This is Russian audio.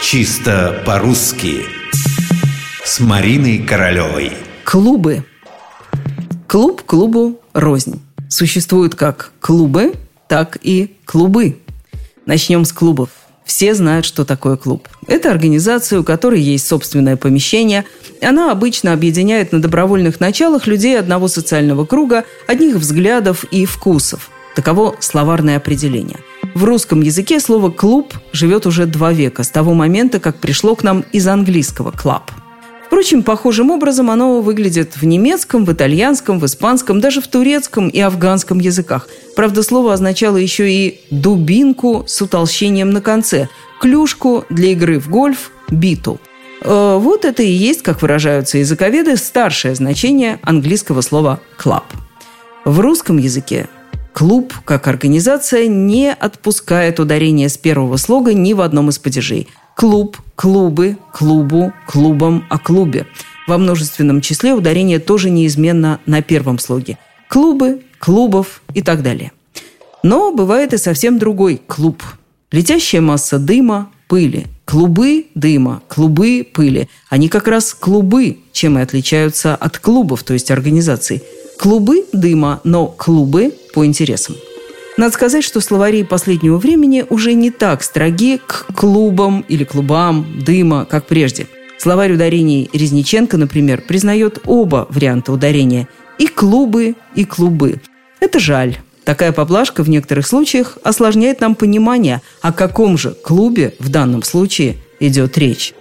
Чисто по-русски С Мариной Королевой Клубы. Клуб клубу рознь. Существуют как клубы, так и клубы. Начнем с клубов. Все знают, что такое клуб. Это организация, у которой есть собственное помещение. Она обычно объединяет на добровольных началах людей одного социального круга, одних взглядов и вкусов. Таково словарное определение. В русском языке слово «клуб» живет уже два века, с того момента, как пришло к нам из английского «клаб». Впрочем, похожим образом оно выглядит в немецком, в итальянском, в испанском, даже в турецком и афганском языках. Правда, слово означало еще и дубинку с утолщением на конце, клюшку для игры в гольф, биту. Э, вот это и есть, как выражаются языковеды, старшее значение английского слова «клаб». В русском языке клуб, как организация, не отпускает ударение с первого слога ни в одном из падежей – клуб, клубы, клубу, клубом, о клубе. Во множественном числе ударение тоже неизменно на первом слоге. Клубы, клубов и так далее. Но бывает и совсем другой клуб. Летящая масса дыма, пыли. Клубы дыма, клубы пыли. Они как раз клубы, чем и отличаются от клубов, то есть организаций. Клубы дыма, но клубы по интересам. Надо сказать, что словари последнего времени уже не так строги к клубам или клубам дыма, как прежде. Словарь ударений Резниченко, например, признает оба варианта ударения – и клубы, и клубы. Это жаль. Такая поблажка в некоторых случаях осложняет нам понимание, о каком же клубе в данном случае идет речь.